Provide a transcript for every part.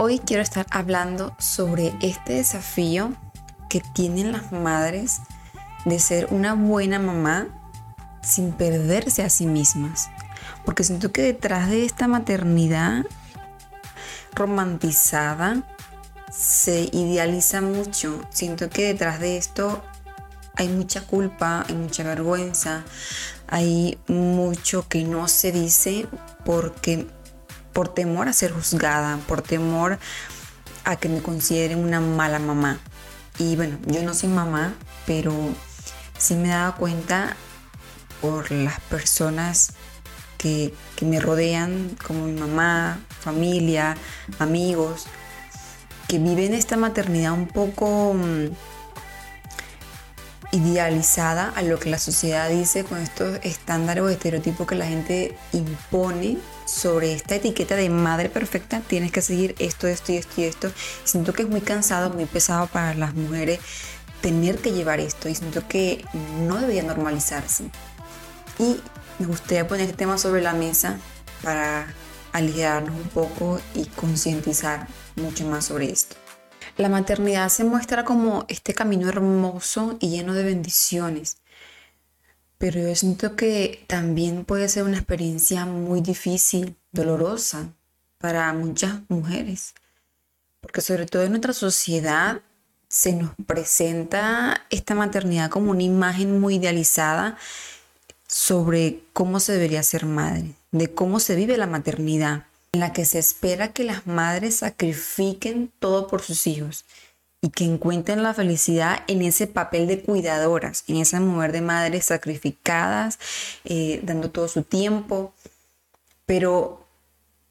Hoy quiero estar hablando sobre este desafío que tienen las madres de ser una buena mamá sin perderse a sí mismas. Porque siento que detrás de esta maternidad romantizada se idealiza mucho. Siento que detrás de esto hay mucha culpa, hay mucha vergüenza, hay mucho que no se dice porque por temor a ser juzgada, por temor a que me consideren una mala mamá. Y bueno, yo no soy mamá, pero sí me dado cuenta por las personas que, que me rodean, como mi mamá, familia, amigos, que viven esta maternidad un poco mm, idealizada a lo que la sociedad dice con estos estándares o estereotipos que la gente impone sobre esta etiqueta de madre perfecta, tienes que seguir esto, esto y esto y esto. Siento que es muy cansado, muy pesado para las mujeres tener que llevar esto y siento que no debería normalizarse. Y me gustaría poner el tema sobre la mesa para aligerarnos un poco y concientizar mucho más sobre esto. La maternidad se muestra como este camino hermoso y lleno de bendiciones, pero yo siento que también puede ser una experiencia muy difícil, dolorosa para muchas mujeres, porque sobre todo en nuestra sociedad se nos presenta esta maternidad como una imagen muy idealizada sobre cómo se debería ser madre, de cómo se vive la maternidad en la que se espera que las madres sacrifiquen todo por sus hijos y que encuentren la felicidad en ese papel de cuidadoras, en esa mujer de madres sacrificadas, eh, dando todo su tiempo. Pero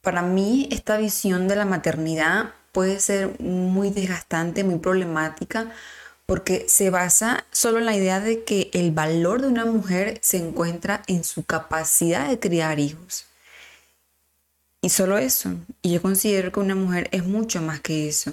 para mí esta visión de la maternidad puede ser muy desgastante, muy problemática, porque se basa solo en la idea de que el valor de una mujer se encuentra en su capacidad de criar hijos. Y solo eso. Y yo considero que una mujer es mucho más que eso.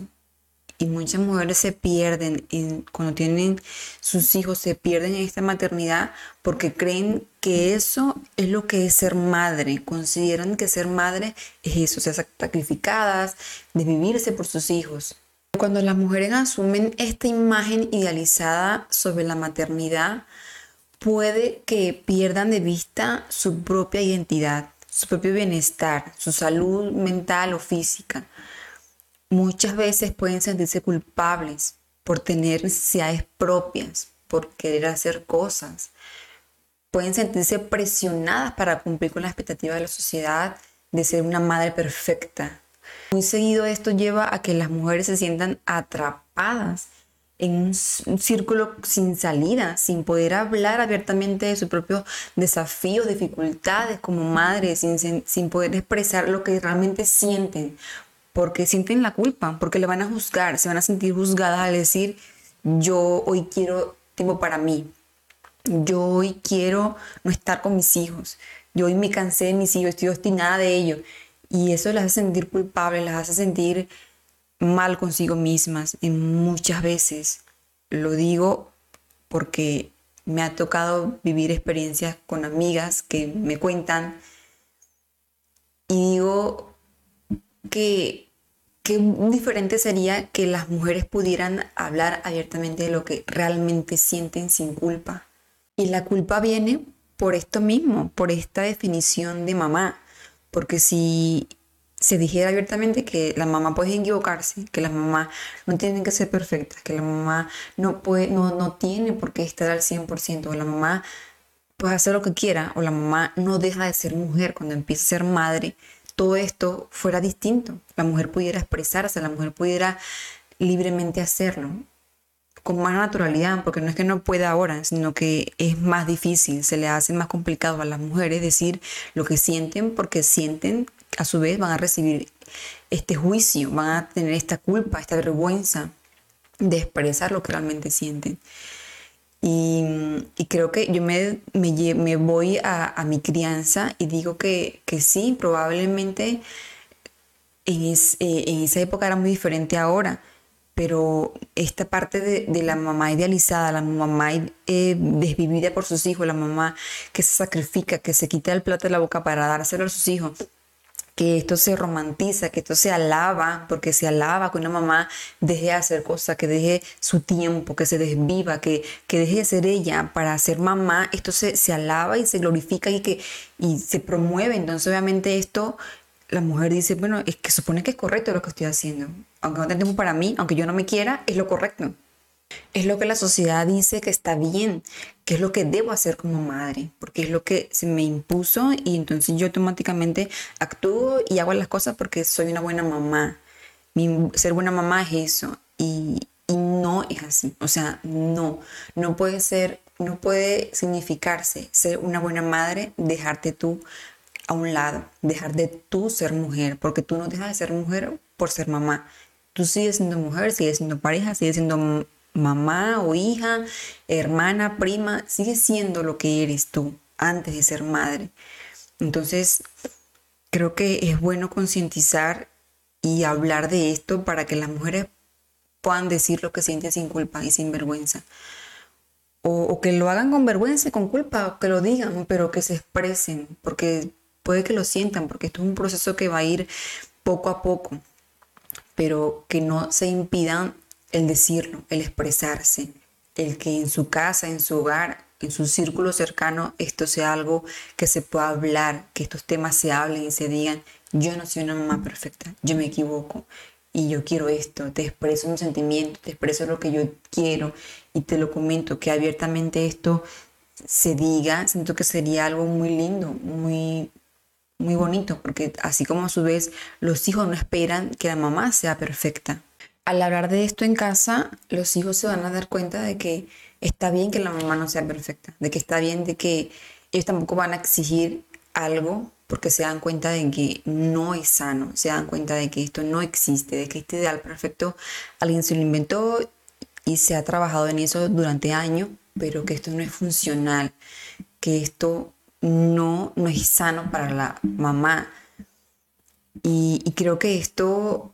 Y muchas mujeres se pierden cuando tienen sus hijos, se pierden en esta maternidad porque creen que eso es lo que es ser madre. Consideran que ser madre es eso, ser sacrificadas, de vivirse por sus hijos. Cuando las mujeres asumen esta imagen idealizada sobre la maternidad, puede que pierdan de vista su propia identidad su propio bienestar, su salud mental o física. Muchas veces pueden sentirse culpables por tener necesidades propias, por querer hacer cosas. Pueden sentirse presionadas para cumplir con la expectativa de la sociedad de ser una madre perfecta. Muy seguido esto lleva a que las mujeres se sientan atrapadas en un, círculo sin salida, sin poder hablar abiertamente de sus propios desafíos, dificultades como madres, sin, sin poder expresar lo que realmente sienten, porque sienten la culpa, porque le van a juzgar, se van a sentir juzgadas al decir, yo hoy quiero tiempo para mí, yo hoy quiero no estar con mis hijos, yo hoy me cansé de mis hijos, estoy obstinada de ellos. Y eso las hace sentir culpables, las hace sentir mal consigo mismas en muchas veces. Lo digo porque me ha tocado vivir experiencias con amigas que me cuentan y digo que qué diferente sería que las mujeres pudieran hablar abiertamente de lo que realmente sienten sin culpa. Y la culpa viene por esto mismo, por esta definición de mamá. Porque si se dijera abiertamente que la mamá puede equivocarse, que las mamás no tienen que ser perfectas, que la mamá no, puede, no, no tiene por qué estar al 100%, o la mamá puede hacer lo que quiera, o la mamá no deja de ser mujer cuando empieza a ser madre, todo esto fuera distinto. La mujer pudiera expresarse, la mujer pudiera libremente hacerlo con más naturalidad, porque no es que no pueda ahora, sino que es más difícil, se le hace más complicado a las mujeres decir lo que sienten, porque sienten, a su vez van a recibir este juicio, van a tener esta culpa, esta vergüenza de expresar lo que realmente sienten. Y, creo que yo me, me, voy a, mi crianza y digo que, que sí, probablemente en, eh, en esa época era muy diferente ahora pero esta parte de, la mamá idealizada, la mamá eh, desvivida por sus hijos, la mamá que se sacrifica, que se quita el plato de la boca para dárselo a sus hijos, que esto se romantiza, que esto se alaba, porque se alaba que una mamá deje de hacer cosas, que deje su tiempo, que se desviva, que, que deje de ser ella para ser mamá, esto se, se alaba y se glorifica y, que, y se promueve. Entonces obviamente esto la mujer dice, bueno, es que supone que es correcto lo que estoy haciendo. Aunque no tenga tiempo para mí, aunque yo no me quiera, es lo correcto. Es lo que la sociedad dice que está bien, que es lo que debo hacer como madre, porque es lo que se me impuso y entonces yo automáticamente actúo y hago las cosas porque soy una buena mamá. Ser buena mamá es eso y, y no es así. O sea, no, no puede ser, no puede significarse ser una buena madre, dejarte tú a un lado, dejar de tú ser mujer, porque tú no dejas de ser mujer por ser mamá. Tú sigues siendo mujer, sigues siendo pareja, sigues siendo mamá o hija, hermana, prima, sigues siendo lo que eres tú antes de ser madre. Entonces, creo que es bueno concientizar y hablar de esto para que las mujeres puedan decir lo que sienten sin culpa y sin vergüenza. O, o, que lo hagan con vergüenza y con culpa, o que lo digan, pero que se expresen, porque puede que lo sientan, porque esto es un proceso que va a ir poco a poco, pero que no se impidan el decirlo, el expresarse, el que en su casa, en su hogar, en su círculo cercano, esto sea algo que se pueda hablar, que estos temas se hablen y se digan, yo no soy una mamá perfecta, yo me equivoco y yo quiero esto, te expreso un sentimiento, te expreso lo que yo quiero y te lo comento, que abiertamente esto se diga, siento que sería algo muy lindo, muy muy bonito, porque así como a su vez los hijos no esperan que la mamá sea perfecta. Al hablar de esto en casa, los hijos se van a dar cuenta de que está bien que la mamá no sea perfecta, de que está bien de que ellos tampoco van a exigir algo porque se dan cuenta de que no es sano, se dan cuenta de que esto no existe, de que este ideal perfecto alguien se lo inventó y se ha trabajado en eso durante años, pero que esto no es funcional, que esto no, no es sano para la mamá. Y, creo que esto,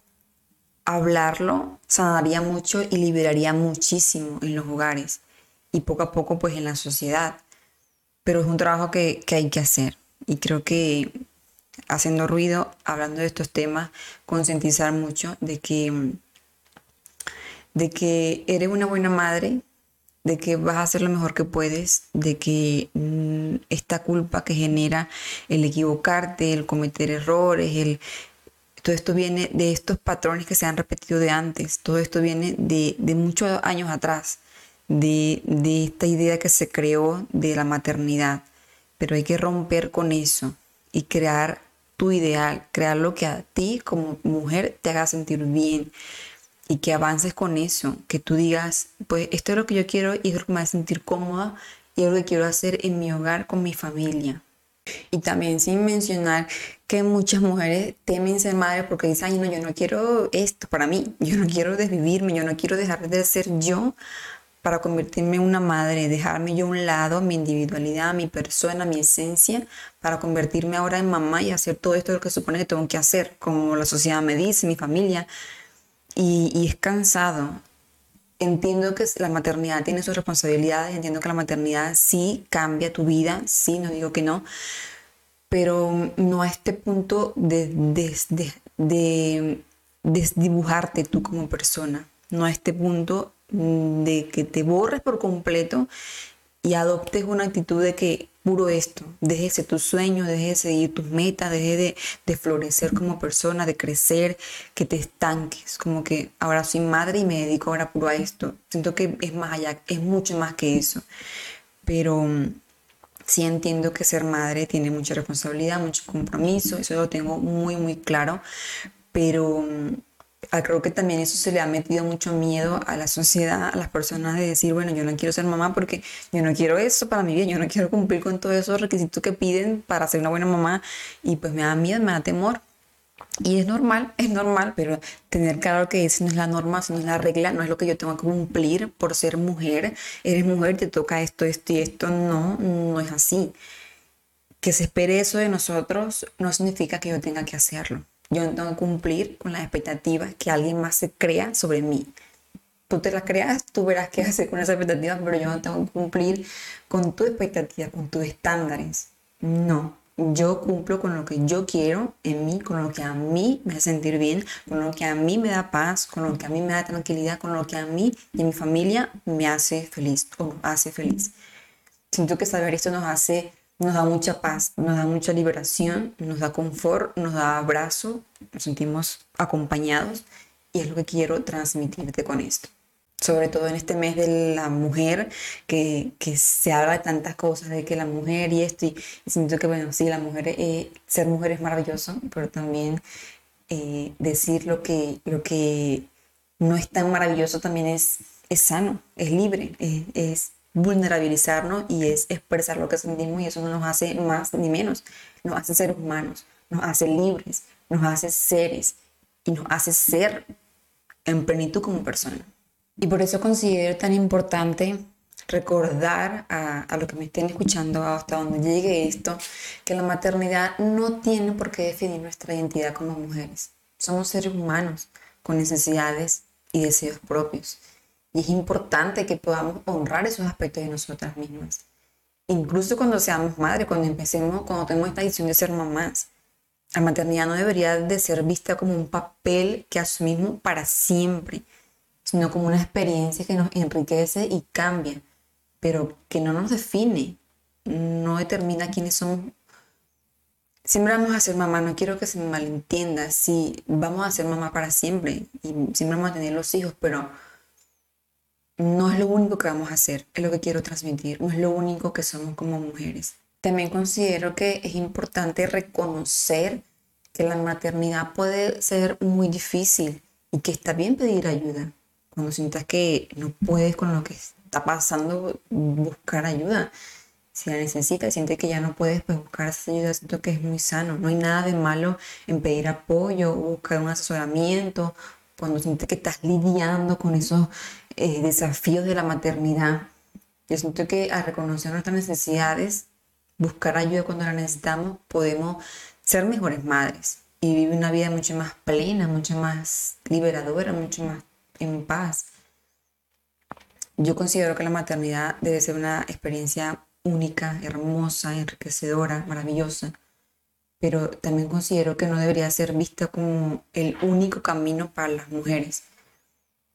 hablarlo, sanaría mucho y liberaría muchísimo en los hogares y poco a poco pues en la sociedad. Pero es un trabajo que, hay que hacer. Y creo que haciendo ruido, hablando de estos temas, concientizar mucho de que, de que eres una buena madre, de que vas a hacer lo mejor que puedes, de que mm, esta culpa que genera el equivocarte, el cometer errores, el, todo esto viene de estos patrones que se han repetido de antes, todo esto viene de, muchos años atrás, de, esta idea que se creó de la maternidad, pero hay que romper con eso y crear tu ideal, crear lo que a ti como mujer te haga sentir bien, y que avances con eso, que tú digas, pues esto es lo que yo quiero y es lo que me a sentir cómoda y es lo que quiero hacer en mi hogar con mi familia. Y también sin mencionar que muchas mujeres temen ser madres porque dicen, ay, no, yo no quiero esto para mí, yo no quiero desvivirme, yo no quiero dejar de ser yo para convertirme en una madre, dejarme yo a un lado mi individualidad, mi persona, mi esencia, para convertirme ahora en mamá y hacer todo esto lo que supone que tengo que hacer, como la sociedad me dice, mi familia, y, es cansado. Entiendo que la maternidad tiene sus responsabilidades, entiendo que la maternidad sí cambia tu vida, sí, no digo que no, pero no a este punto de, de, desdibujarte tú como persona, no a este punto de que te borres por completo y adoptes una actitud de que puro esto, deje de tu sueño, deje de seguir tus metas, deje de, de, florecer como persona, de crecer, que te estanques, como que ahora soy madre y me dedico ahora puro a esto. Siento que es más allá, es mucho más que eso. Pero sí entiendo que ser madre tiene mucha responsabilidad, mucho compromiso, eso lo tengo muy, muy claro, pero mm, Ah, creo que también eso se le ha metido mucho miedo a la sociedad, a las personas de decir, bueno, yo no quiero ser mamá porque yo no quiero eso para mi vida, yo no quiero cumplir con todos esos requisitos que piden para ser una buena mamá y pues me da miedo, me da temor. Y es normal, es normal, pero tener claro que eso no es la norma, eso no es la regla, no es lo que yo tengo que cumplir por ser mujer. Eres mujer, te toca esto, esto y esto. No, no es así. Que se espere eso de nosotros no significa que yo tenga que hacerlo. Yo no tengo que cumplir con las expectativas que alguien más se crea sobre mí. Tú te las creas, tú verás qué hacer con esas expectativas, pero yo no tengo que cumplir con tus expectativas, con tus estándares. No, yo cumplo con lo que yo quiero en mí, con lo que a mí me hace sentir bien, con lo que a mí me da paz, con lo que a mí me da tranquilidad, con lo que a mí y a mi familia me hace feliz o hace feliz. Siento que saber esto nos hace nos da mucha paz, nos da mucha liberación, nos da confort, nos da abrazo, nos sentimos acompañados y es lo que quiero transmitirte con esto. Sobre todo en este mes de la mujer, que, que se habla de tantas cosas, de que la mujer y esto, y, siento que, bueno, sí, la mujer, eh, ser mujer es maravilloso, pero también eh, decir lo que, lo que no es tan maravilloso también es, es sano, es libre, es, vulnerabilizarnos y es expresar lo que sentimos y eso no nos hace más ni menos, nos hace ser humanos, nos hace libres, nos hace seres y nos hace ser en plenitud como persona. Y por eso considero tan importante recordar a, a lo que me estén escuchando hasta donde llegue esto, que la maternidad no tiene por qué definir nuestra identidad como mujeres. Somos seres humanos con necesidades y deseos propios. Y es importante que podamos honrar esos aspectos de nosotras mismas. Incluso cuando seamos madres, cuando empecemos, cuando tenemos esta decisión de ser mamás. La maternidad no debería de ser vista como un papel que asumimos para siempre, sino como una experiencia que nos enriquece y cambia, pero que no nos define, no determina quiénes somos. Siempre vamos a ser mamá, no quiero que se me malentienda, sí, vamos a ser mamá para siempre y siempre vamos a tener los hijos, pero no es lo único que vamos a hacer, es lo que quiero transmitir, no es lo único que somos como mujeres. También considero que es importante reconocer que la maternidad puede ser muy difícil y que está bien pedir ayuda. Cuando sientas que no puedes con lo que está pasando, buscar ayuda. Si la necesitas, sientes que ya no puedes, pues buscar esa ayuda. Siento que es muy sano. No hay nada de malo en pedir apoyo, buscar un asesoramiento, cuando sientes que estás lidiando con esos eh, desafíos de la maternidad. Yo siento que al reconocer nuestras necesidades, buscar ayuda cuando la necesitamos, podemos ser mejores madres y vivir una vida mucho más plena, mucho más liberadora, mucho más en paz. Yo considero que la maternidad debe ser una experiencia única, hermosa, enriquecedora, maravillosa, pero también considero que no debería ser vista como el único camino para las mujeres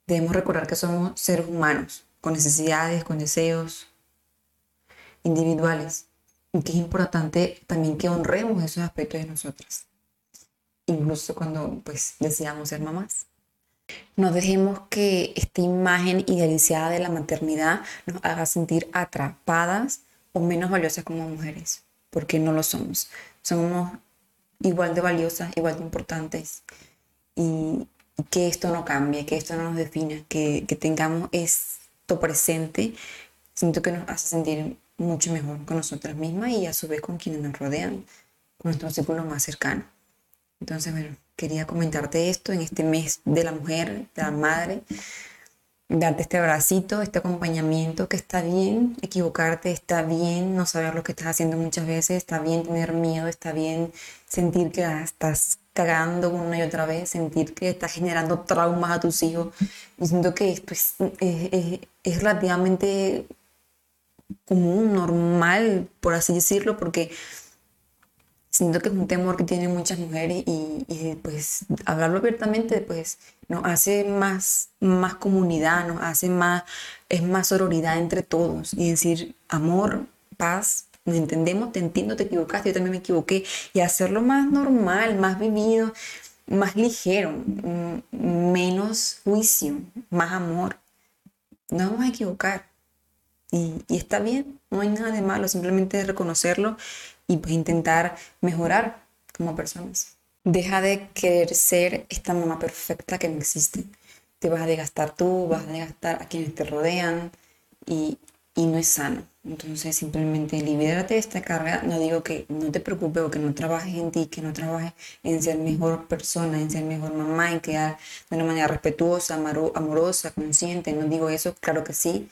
debemos recordar que somos seres humanos, con necesidades, con deseos individuales, y que es importante también que honremos esos aspectos de nosotras, incluso cuando pues deseamos ser mamás. No dejemos que esta imagen idealizada de la maternidad nos haga sentir atrapadas o menos valiosas como mujeres, porque no lo somos. Somos igual de valiosas, igual de importantes. Y, que esto no cambie, que esto no nos defina, que, que tengamos esto presente, siento que nos hace sentir mucho mejor con nosotras mismas y a su vez con quienes nos rodean, con nuestro círculo más cercano. Entonces, bueno, quería comentarte esto en este mes de la mujer, de la madre, darte este abracito, este acompañamiento, que está bien equivocarte, está bien no saber lo que estás haciendo muchas veces, está bien tener miedo, está bien sentir que estás cagando una y otra vez, sentir que estás generando traumas a tus hijos. Y siento que esto es, es, relativamente común, normal, por así decirlo, porque siento que es un temor que tienen muchas mujeres y, y, pues hablarlo abiertamente pues nos hace más, más comunidad, nos hace más, es más sororidad entre todos y decir amor, paz, nos entendemos, te entiendo, te equivocaste, yo también me equivoqué, y hacerlo más normal, más vivido, más ligero, mm, menos juicio, más amor. No vamos a equivocar. Y, y, está bien, no hay nada de malo, simplemente reconocerlo y pues intentar mejorar como personas. Deja de querer ser esta mamá perfecta que no existe. Te vas a desgastar tú, vas a desgastar a quienes te rodean y, y no es sano. Entonces simplemente libérate de esta carga. No digo que no te preocupes o que no trabajes en ti, que no trabajes en ser mejor persona, en ser mejor mamá, en quedar de una manera respetuosa, amorosa, consciente. No digo eso, claro que sí.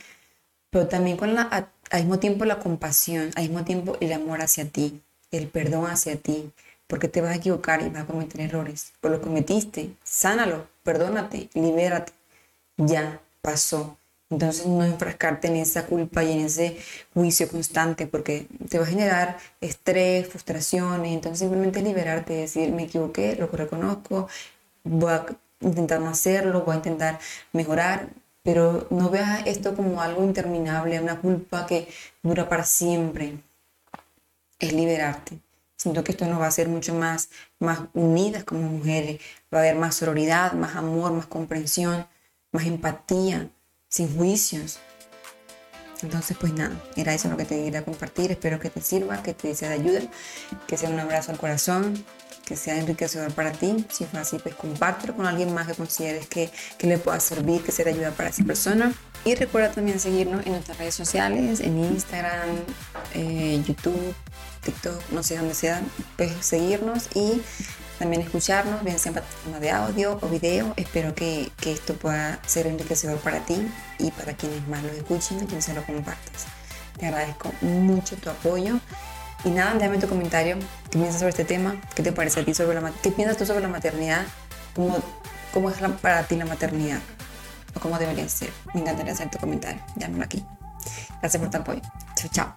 Pero también con la, al mismo tiempo la compasión, al mismo tiempo el amor hacia ti, el perdón hacia ti. Porque te vas a equivocar y vas a cometer errores. Por lo cometiste, sánalo, perdónate, libérate. Ya pasó entonces no enfrascarte en esa culpa y en ese juicio constante porque te va a generar estrés, frustraciones. Entonces simplemente liberarte, decir, me equivoqué, lo reconozco, voy a intentar no hacerlo, voy a intentar mejorar, pero no veas esto como algo interminable, una culpa que dura para siempre. Es liberarte. Siento que esto nos va a hacer mucho más, más unidas como mujeres. Va a haber más sororidad, más amor, más comprensión, más empatía sin juicios. Entonces, pues nada, era eso lo que te quería compartir. Espero que te sirva, que te sea de ayuda, que sea un abrazo al corazón, que sea enriquecedor para ti. Si fue así, pues compártelo con alguien más que consideres que, que le pueda servir, que sea de ayuda para esa persona. Y recuerda también seguirnos en nuestras redes sociales, en Instagram, eh, YouTube, TikTok, no sé dónde sea, pues seguirnos y también escucharnos, bien sea en plataforma de audio o video. Espero que, que, esto pueda ser enriquecedor para ti y para quienes más lo escuchen y quienes se lo compartas. Te agradezco mucho tu apoyo. Y nada, déjame tu comentario. ¿Qué piensas sobre este tema? ¿Qué te parece a ti sobre la ¿Qué piensas tú sobre la maternidad? ¿Cómo, cómo es para ti la maternidad? ¿O cómo debería ser? Me encantaría hacer tu comentario. Llámalo aquí. Gracias por tu apoyo. Chao, chao.